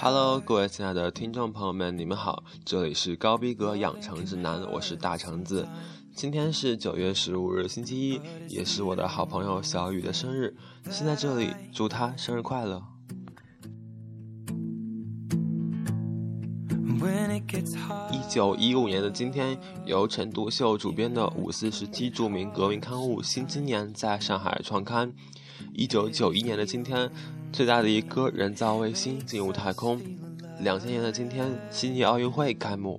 Hello，各位亲爱的听众朋友们，你们好，这里是高逼格养成指南，我是大橙子。今天是九月十五日，星期一，也是我的好朋友小雨的生日，先在这里祝他生日快乐。一九一五年的今天，由陈独秀主编的五四时期著名革命刊物《新青年》在上海创刊。一九九一年的今天，最大的一颗人造卫星进入太空。两千年的今天，悉尼奥运会开幕。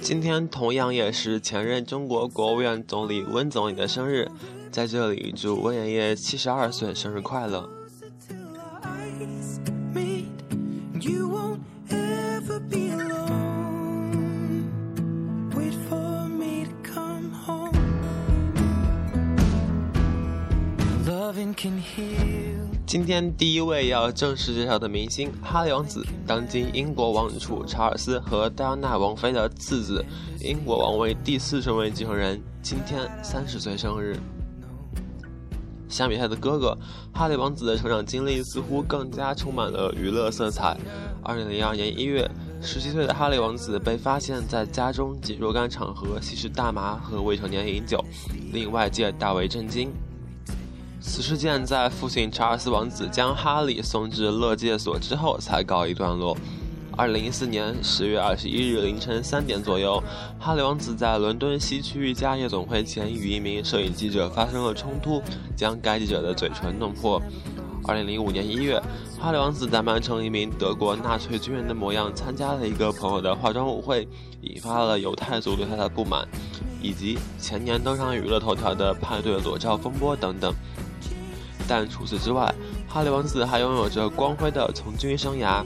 今天同样也是前任中国国务院总理温总理的生日，在这里祝温爷爷七十二岁生日快乐。今天第一位要正式介绍的明星哈利王子，当今英国王储查尔斯和戴安娜王妃的次子，英国王位第四顺位继承人，今天三十岁生日。相比他的哥哥，哈利王子的成长经历似乎更加充满了娱乐色彩。二零零二年一月，十七岁的哈利王子被发现在家中及若干场合吸食大麻和未成年饮酒，令外界大为震惊。此事件在父亲查尔斯王子将哈利送至乐界所之后才告一段落。二零一四年十月二十一日凌晨三点左右，哈利王子在伦敦西区一家夜总会前与一名摄影记者发生了冲突，将该记者的嘴唇弄破。二零零五年一月，哈利王子打扮成一名德国纳粹军人的模样，参加了一个朋友的化妆舞会，引发了犹太族对他的不满，以及前年登上娱乐头条的派对裸照风波等等。但除此之外，哈利王子还拥有着光辉的从军生涯。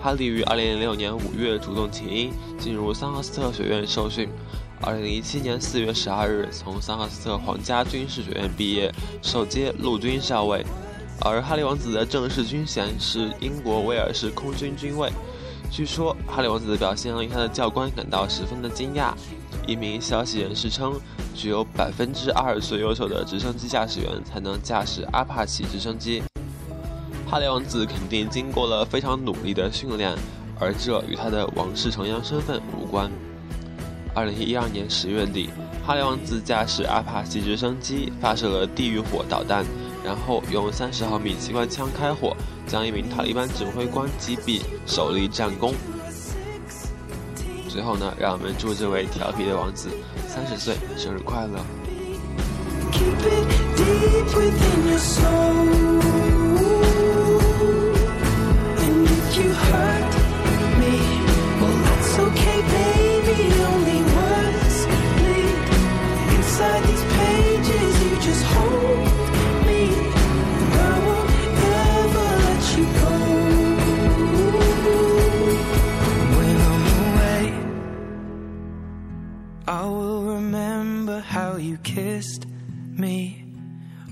哈利于2006年5月主动请缨，进入桑赫斯特学院受训。2017年4月12日，从桑赫斯特皇家军事学院毕业，受接陆军校尉。而哈利王子的正式军衔是英国威尔士空军军尉。据说，哈利王子的表现令他的教官感到十分的惊讶。一名消息人士称。只有百分之二十最优秀的直升机驾驶员才能驾驶阿帕奇直升机。哈利王子肯定经过了非常努力的训练，而这与他的王室成员身份无关。二零一二年十月底，哈利王子驾驶阿帕奇直升机发射了地狱火导弹，然后用三十毫米机关枪开火，将一名塔利班指挥官击毙，首立战功。最后呢，让我们祝这位调皮的王子三十岁生日快乐。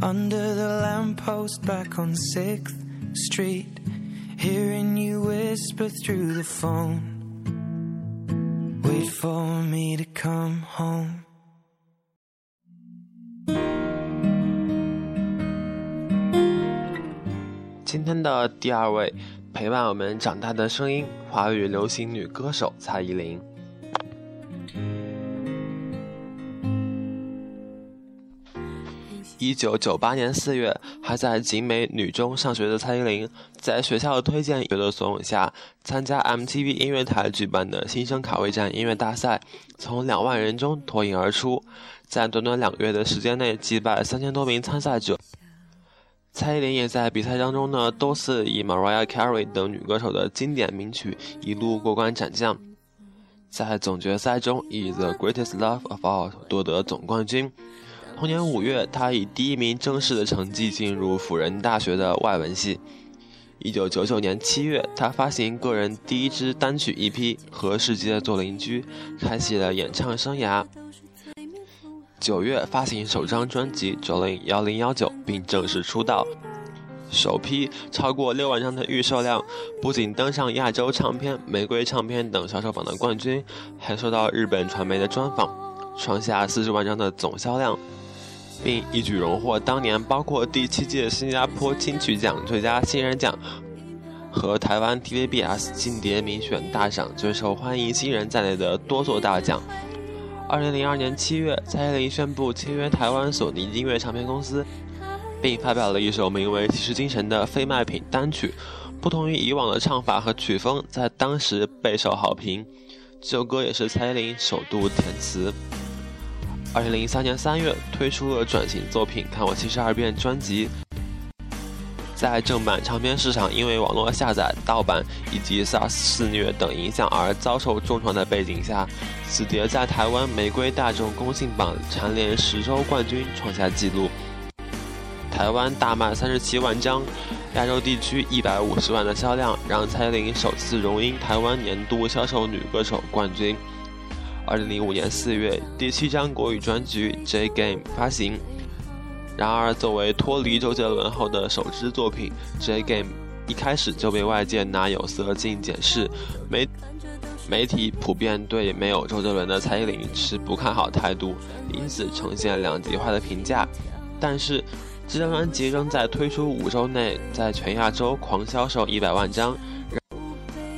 under the lamppost back on 6th Street, hearing you whisper through the phone. Wait for me to come home. 今天的第二位陪伴我们长大的声音，华语流行女歌手蔡依林。 一九九八年四月，还在景美女中上学的蔡依林，在学校的推荐有的怂恿下，参加 MTV 音乐台举办的新生卡位战音乐大赛，从两万人中脱颖而出，在短短两个月的时间内击败三千多名参赛者。蔡依林也在比赛当中呢，多次以 Mariah Carey 等女歌手的经典名曲一路过关斩将，在总决赛中以 The Greatest Love of All 夺得总冠军。同年五月，他以第一名正式的成绩进入辅仁大学的外文系。一九九九年七月，他发行个人第一支单曲 EP《和世界做邻居》，开启了演唱生涯。九月发行首张专辑《九零幺零幺九》，并正式出道。首批超过六万张的预售量，不仅登上亚洲唱片、玫瑰唱片等销售榜的冠军，还受到日本传媒的专访，创下四十万张的总销量，并一举荣获当年包括第七届新加坡金曲奖最佳新人奖和台湾 TVBS 金碟民选大赏最受欢迎新人在内的多座大奖。二零零二年七月，蔡依林宣布签约台湾索尼音乐唱片公司。并发表了一首名为《骑士精神》的非卖品单曲，不同于以往的唱法和曲风，在当时备受好评。这首歌也是蔡依林首度填词。二零零三年三月，推出了转型作品《看我七十二变》专辑。在正版唱片市场因为网络下载、盗版以及 SARS 肆虐等影响而遭受重创的背景下，此碟在台湾玫瑰大众公信榜蝉联十周冠军，创下纪录。台湾大卖三十七万张，亚洲地区一百五十万的销量，让蔡依林首次荣膺台湾年度销售女歌手冠军。二零零五年四月，第七张国语专辑《J Game》发行。然而，作为脱离周杰伦后的首支作品，《J Game》一开始就被外界拿有色镜检视，媒媒体普遍对没有周杰伦的蔡依林持不看好态度，因此呈现两极化的评价。但是，这张专辑仍在推出五周内，在全亚洲狂销售一百万张，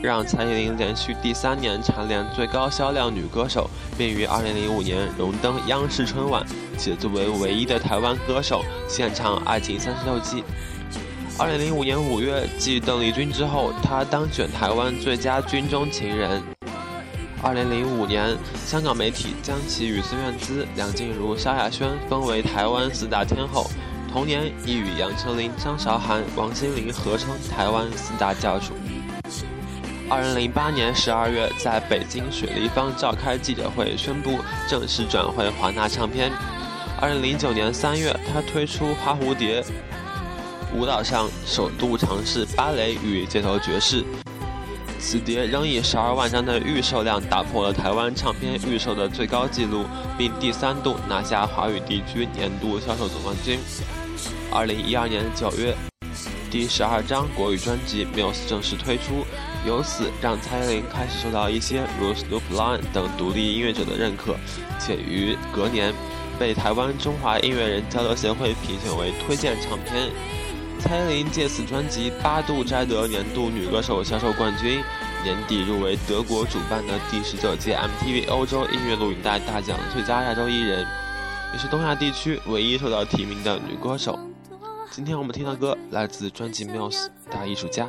让蔡依林连续第三年蝉联最高销量女歌手，并于二零零五年荣登央视春晚，且作为唯一的台湾歌手献唱《爱情三十六计》。二零零五年五月，继邓丽君之后，她当选台湾最佳军中情人。二零零五年，香港媒体将其与孙燕姿、梁静茹、萧亚轩分为台湾四大天后。同年，亦与杨丞琳、张韶涵、王心凌合称台湾四大教主。二零零八年十二月，在北京水立方召开记者会，宣布正式转会华纳唱片。二零零九年三月，他推出《花蝴蝶》，舞蹈上首度尝试芭蕾与街头爵士。此碟仍以十二万张的预售量打破了台湾唱片预售的最高纪录，并第三度拿下华语地区年度销售总冠军。二零一二年九月，第十二张国语专辑《Muse》正式推出，由此让蔡依林开始受到一些如 Snoop Lion 等独立音乐者的认可，且于隔年被台湾中华音乐人交流协会评选为推荐唱片。蔡依林借此专辑八度摘得年度女歌手销售冠军，年底入围德国主办的第十九届 MTV 欧洲音乐录影带大奖最佳亚洲艺人，也是东亚地区唯一受到提名的女歌手。今天我们听的歌来自专辑《Muse》大艺术家。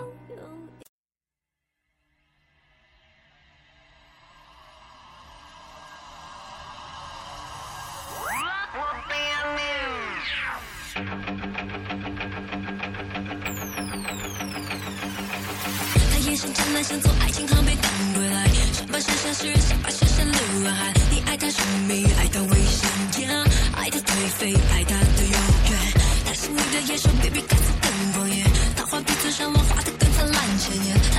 想从爱情航被等归来，想把剩下诗人，想把剩下流浪汉。你爱他神秘，爱他危险，Yeah，，爱他颓废，爱他的遥远。他是你的野兽，baby，看似更狂野。他画笔嘴上，我画的更灿烂鲜艳。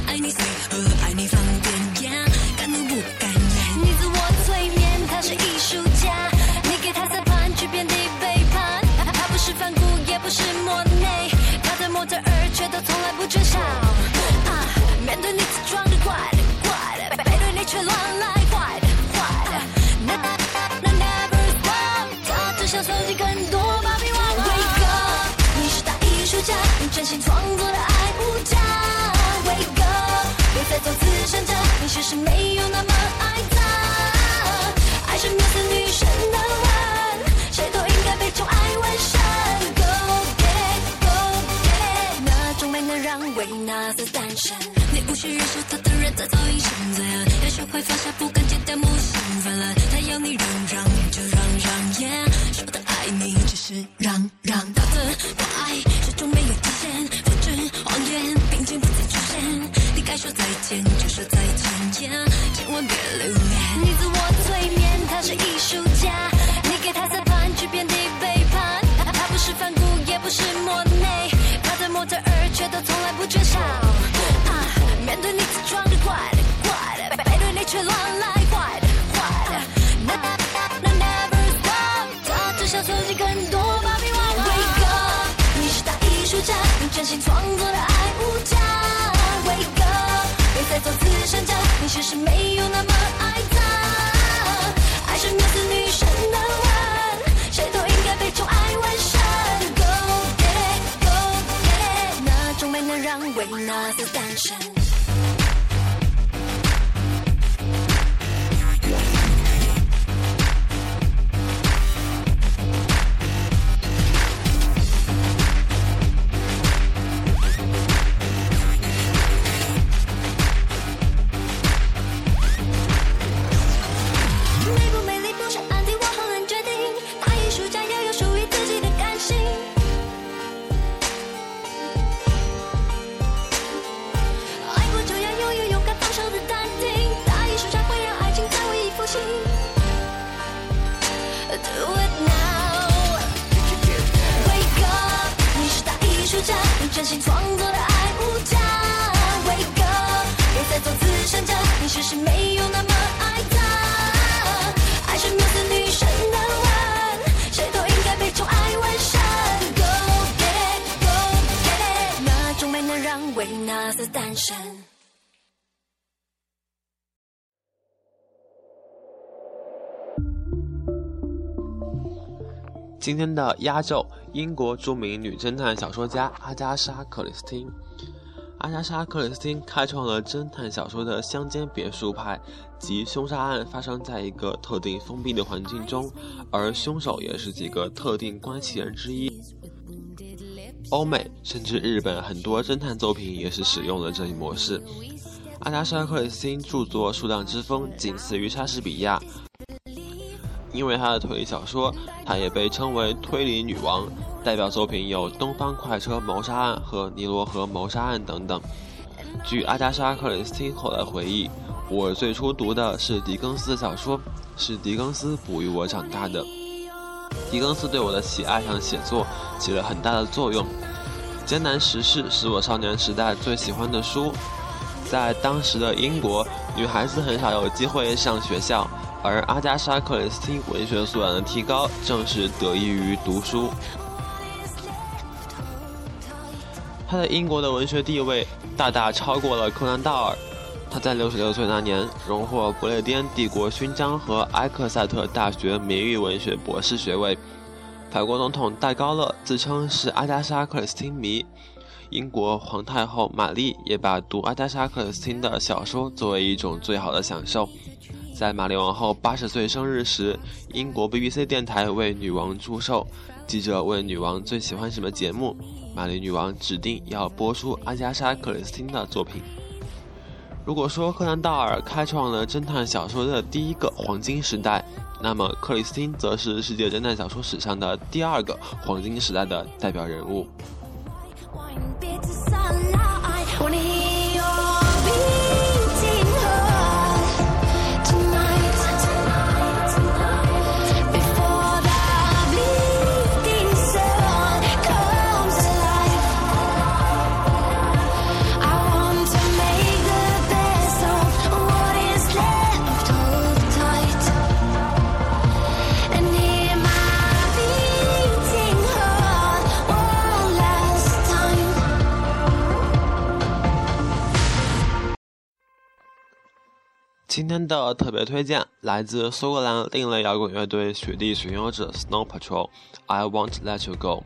真心创作的爱无价。Wake up，别再做慈善家，你其实没有那么爱他。爱是缪斯女神的吻，谁都应该被宠爱纹身。Go get go get 那种美能让维纳斯诞生。无需忍受他的人，他早已会放下不心创作的爱无价。Wake up，别再做慈善家，你其实没有那么爱他。爱是面子女神的吻，谁都应该被宠爱完善。Go get it，go get it，那种美能让维纳斯诞生。今天的压轴，英国著名女侦探小说家阿加莎·克里斯汀。阿加莎·克里斯汀开创了侦探小说的乡间别墅派，即凶杀案发生在一个特定封闭的环境中，而凶手也是几个特定关系人之一。欧美甚至日本很多侦探作品也是使用了这一模式。阿加莎·克里斯汀著作数量之丰，仅次于莎士比亚。因为她的推理小说，她也被称为推理女王。代表作品有《东方快车谋杀案》和《尼罗河谋杀案》等等。据阿加莎·克里斯汀后来回忆，我最初读的是狄更斯的小说，是狄更斯哺育我长大的。狄更斯对我的喜爱上写作起了很大的作用。艰难时事是我少年时代最喜欢的书。在当时的英国，女孩子很少有机会上学校，而阿加莎·克里斯汀文学素养的提高，正是得益于读书。他在英国的文学地位大大超过了柯南·道尔。他在六十六岁那年荣获不列颠帝国勋章和埃克塞特大学名誉文学博士学位。法国总统戴高乐自称是阿加莎·克里斯汀迷。英国皇太后玛丽也把读阿加莎·克里斯汀的小说作为一种最好的享受。在玛丽王后八十岁生日时，英国 BBC 电台为女王祝寿。记者问女王最喜欢什么节目，玛丽女王指定要播出阿加莎·克里斯汀的作品。如果说柯南·道尔开创了侦探小说的第一个黄金时代，那么克里斯汀则是世界侦探小说史上的第二个黄金时代的代表人物。天的特别推荐来自苏格兰另类摇滚乐队雪地巡游者 Snow Patrol，《I Won't Let You Go》。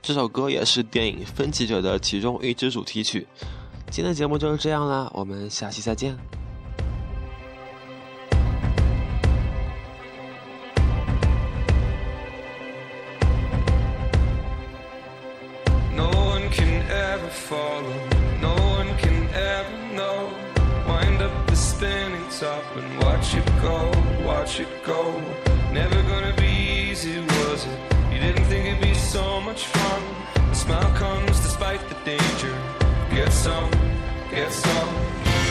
这首歌也是电影《分歧者》的其中一支主题曲。今天的节目就是这样啦，我们下期再见。It go. Never gonna be easy, was it? You didn't think it'd be so much fun. The smile comes despite the danger. Get some, get some.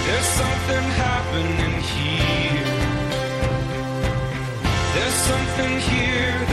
There's something happening here. There's something here